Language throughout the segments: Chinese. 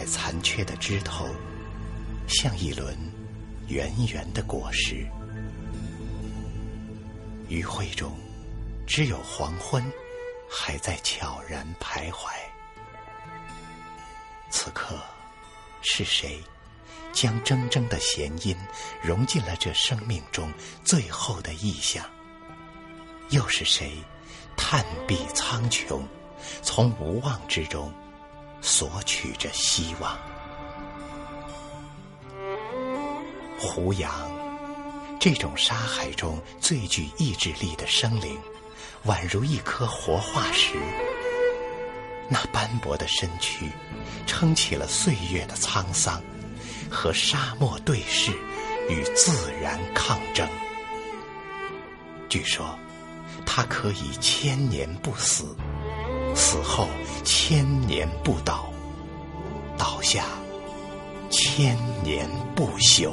在残缺的枝头，像一轮圆圆的果实。余晖中，只有黄昏还在悄然徘徊。此刻，是谁将铮铮的弦音融进了这生命中最后的意象？又是谁探壁苍穹，从无望之中索取着希望？胡杨，这种沙海中最具意志力的生灵，宛如一颗活化石。那斑驳的身躯，撑起了岁月的沧桑，和沙漠对视，与自然抗争。据说，它可以千年不死，死后千年不倒，倒下千年不朽。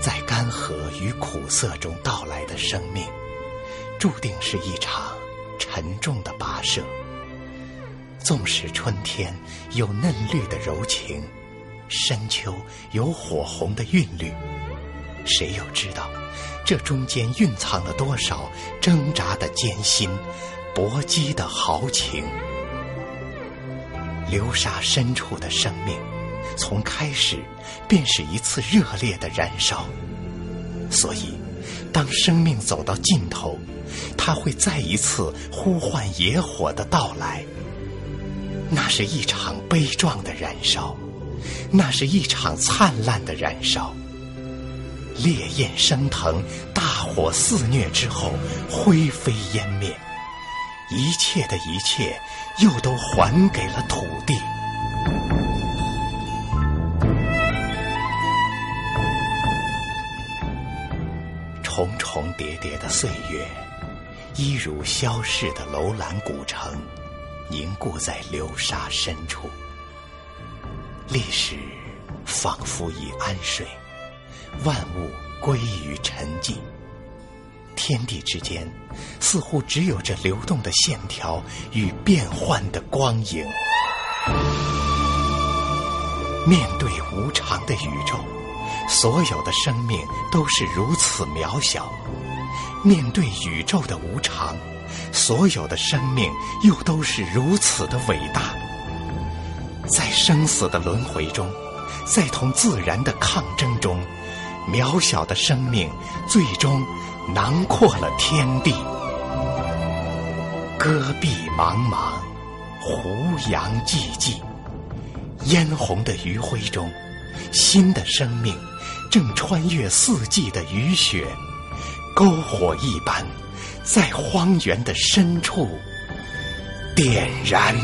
在干涸与苦涩中到来的生命，注定是一场沉重的跋涉。纵使春天有嫩绿的柔情，深秋有火红的韵律，谁又知道这中间蕴藏了多少挣扎的艰辛、搏击的豪情？流沙深处的生命。从开始便是一次热烈的燃烧，所以，当生命走到尽头，它会再一次呼唤野火的到来。那是一场悲壮的燃烧，那是一场灿烂的燃烧。烈焰升腾，大火肆虐之后，灰飞烟灭，一切的一切又都还给了土地。重重叠叠的岁月，一如消逝的楼兰古城，凝固在流沙深处。历史仿佛已安睡，万物归于沉寂。天地之间，似乎只有这流动的线条与变幻的光影。面对无常的宇宙。所有的生命都是如此渺小，面对宇宙的无常，所有的生命又都是如此的伟大。在生死的轮回中，在同自然的抗争中，渺小的生命最终囊括了天地。戈壁茫茫，胡杨寂寂，嫣红的余晖中，新的生命。正穿越四季的雨雪，篝火一般，在荒原的深处点燃。